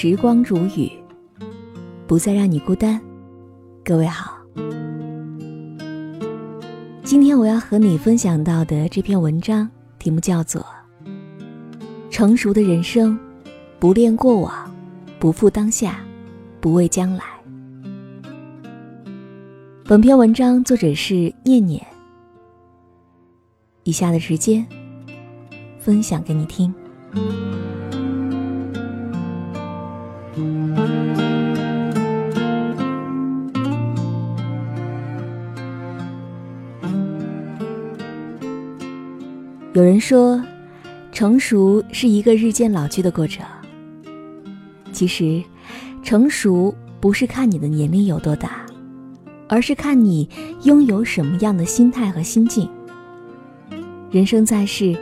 时光如雨，不再让你孤单。各位好，今天我要和你分享到的这篇文章题目叫做《成熟的人生，不恋过往，不负当下，不畏将来》。本篇文章作者是念念。以下的时间，分享给你听。有人说，成熟是一个日渐老去的过程。其实，成熟不是看你的年龄有多大，而是看你拥有什么样的心态和心境。人生在世，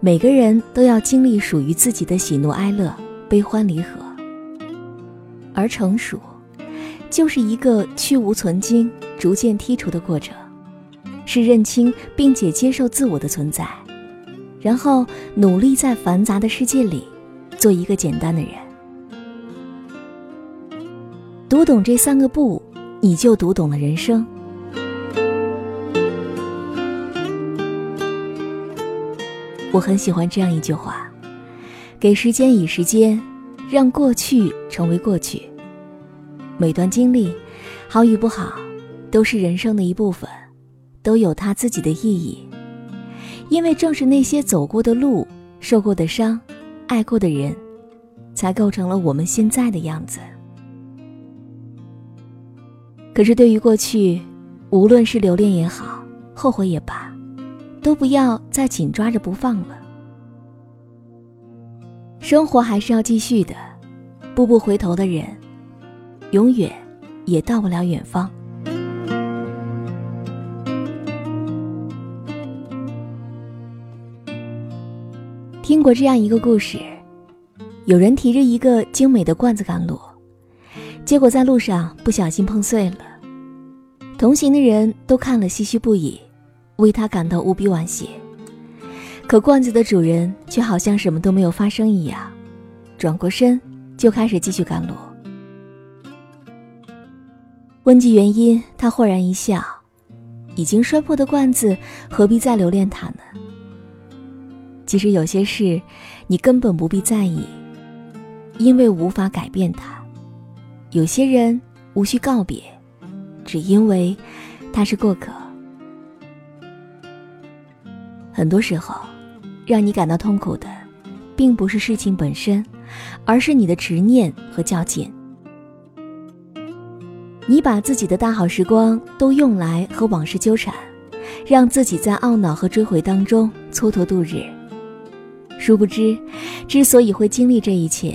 每个人都要经历属于自己的喜怒哀乐、悲欢离合。而成熟，就是一个去无存精、逐渐剔除的过程，是认清并且接受自我的存在。然后努力在繁杂的世界里，做一个简单的人。读懂这三个不，你就读懂了人生。我很喜欢这样一句话：给时间以时间，让过去成为过去。每段经历，好与不好，都是人生的一部分，都有它自己的意义。因为正是那些走过的路、受过的伤、爱过的人，才构成了我们现在的样子。可是，对于过去，无论是留恋也好，后悔也罢，都不要再紧抓着不放了。生活还是要继续的，步步回头的人，永远也到不了远方。听过这样一个故事，有人提着一个精美的罐子赶路，结果在路上不小心碰碎了。同行的人都看了唏嘘不已，为他感到无比惋惜。可罐子的主人却好像什么都没有发生一样，转过身就开始继续赶路。问及原因，他豁然一笑：“已经摔破的罐子，何必再留恋它呢？”其实有些事，你根本不必在意，因为无法改变它；有些人无需告别，只因为他是过客。很多时候，让你感到痛苦的，并不是事情本身，而是你的执念和较劲。你把自己的大好时光都用来和往事纠缠，让自己在懊恼和追悔当中蹉跎度日。殊不知，之所以会经历这一切，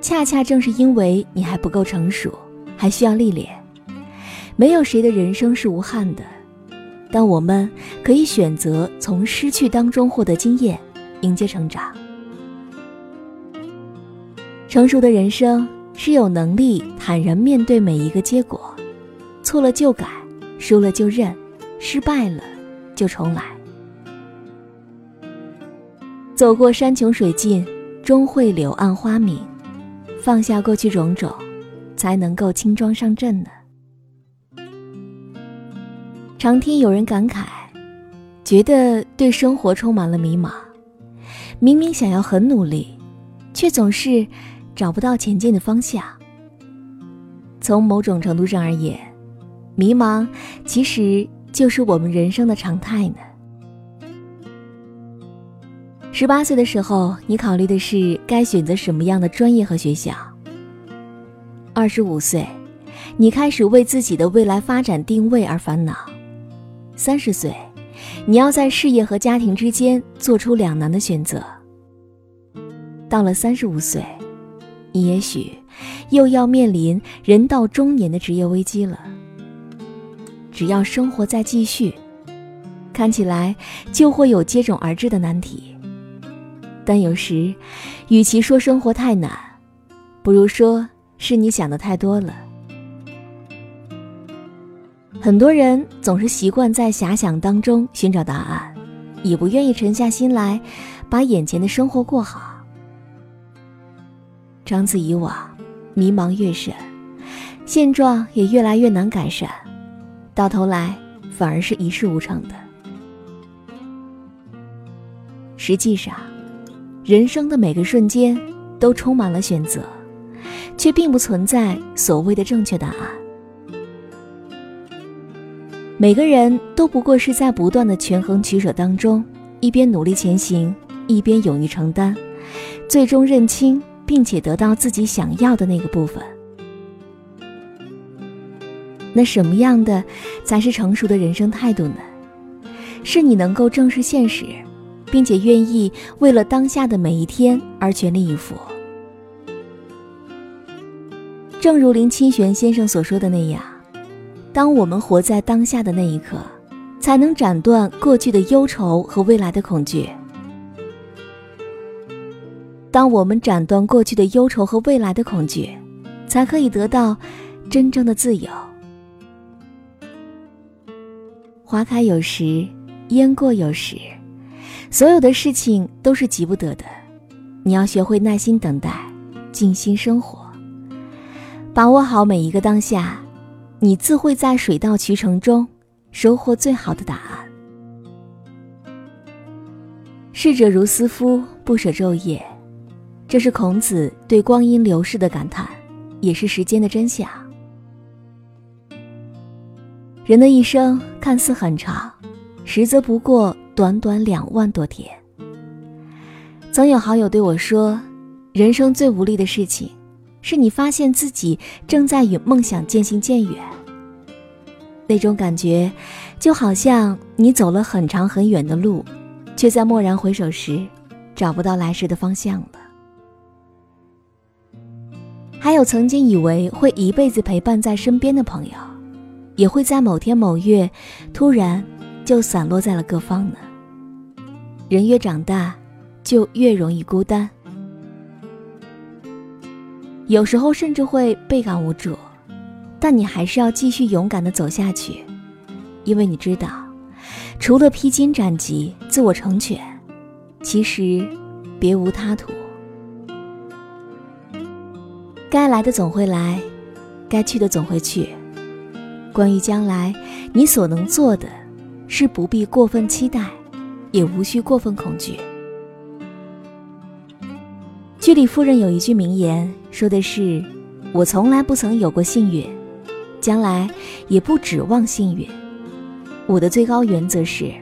恰恰正是因为你还不够成熟，还需要历练。没有谁的人生是无憾的，但我们可以选择从失去当中获得经验，迎接成长。成熟的人生是有能力坦然面对每一个结果，错了就改，输了就认，失败了就重来。走过山穷水尽，终会柳暗花明。放下过去种种，才能够轻装上阵呢。常听有人感慨，觉得对生活充满了迷茫。明明想要很努力，却总是找不到前进的方向。从某种程度上而言，迷茫其实就是我们人生的常态呢。十八岁的时候，你考虑的是该选择什么样的专业和学校。二十五岁，你开始为自己的未来发展定位而烦恼。三十岁，你要在事业和家庭之间做出两难的选择。到了三十五岁，你也许又要面临人到中年的职业危机了。只要生活在继续，看起来就会有接踵而至的难题。但有时，与其说生活太难，不如说是你想的太多了。很多人总是习惯在遐想当中寻找答案，也不愿意沉下心来，把眼前的生活过好。长此以往，迷茫越深，现状也越来越难改善，到头来反而是一事无成的。实际上，人生的每个瞬间都充满了选择，却并不存在所谓的正确答案。每个人都不过是在不断的权衡取舍当中，一边努力前行，一边勇于承担，最终认清并且得到自己想要的那个部分。那什么样的才是成熟的人生态度呢？是你能够正视现实，并且愿意为了当下的每一天而全力以赴。正如林清玄先生所说的那样。当我们活在当下的那一刻，才能斩断过去的忧愁和未来的恐惧。当我们斩断过去的忧愁和未来的恐惧，才可以得到真正的自由。花开有时，烟过有时，所有的事情都是急不得的。你要学会耐心等待，静心生活，把握好每一个当下。你自会在水到渠成中收获最好的答案。逝者如斯夫，不舍昼夜，这是孔子对光阴流逝的感叹，也是时间的真相。人的一生看似很长，实则不过短短两万多天。曾有好友对我说：“人生最无力的事情。”是你发现自己正在与梦想渐行渐远，那种感觉，就好像你走了很长很远的路，却在蓦然回首时，找不到来时的方向了。还有曾经以为会一辈子陪伴在身边的朋友，也会在某天某月，突然就散落在了各方呢。人越长大，就越容易孤单。有时候甚至会倍感无助，但你还是要继续勇敢地走下去，因为你知道，除了披荆斩棘、自我成全，其实别无他途。该来的总会来，该去的总会去。关于将来，你所能做的，是不必过分期待，也无需过分恐惧。居里夫人有一句名言，说的是：“我从来不曾有过幸运，将来也不指望幸运。我的最高原则是，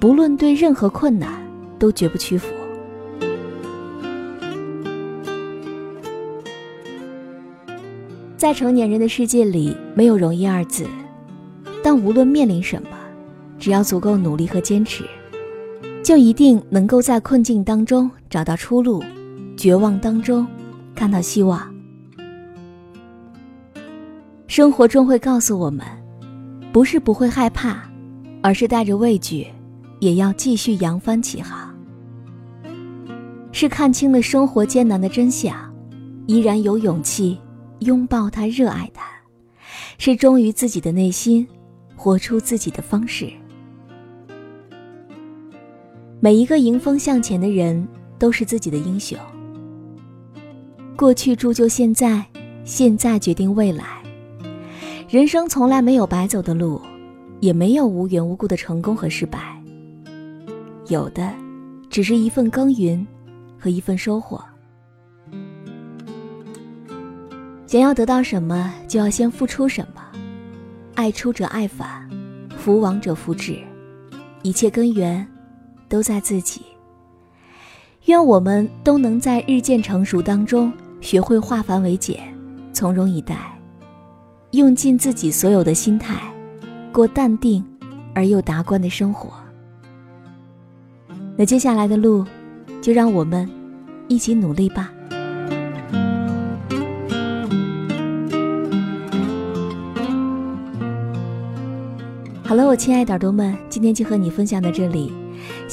不论对任何困难，都绝不屈服。”在成年人的世界里，没有容易二字，但无论面临什么，只要足够努力和坚持。就一定能够在困境当中找到出路，绝望当中看到希望。生活终会告诉我们，不是不会害怕，而是带着畏惧，也要继续扬帆起航。是看清了生活艰难的真相，依然有勇气拥抱它、热爱它。是忠于自己的内心，活出自己的方式。每一个迎风向前的人都是自己的英雄。过去铸就现在，现在决定未来。人生从来没有白走的路，也没有无缘无故的成功和失败。有的，只是一份耕耘和一份收获。想要得到什么，就要先付出什么。爱出者爱返，福往者福至，一切根源。都在自己。愿我们都能在日渐成熟当中，学会化繁为简，从容以待，用尽自己所有的心态，过淡定而又达观的生活。那接下来的路，就让我们一起努力吧。好了，我亲爱的耳朵们，今天就和你分享到这里。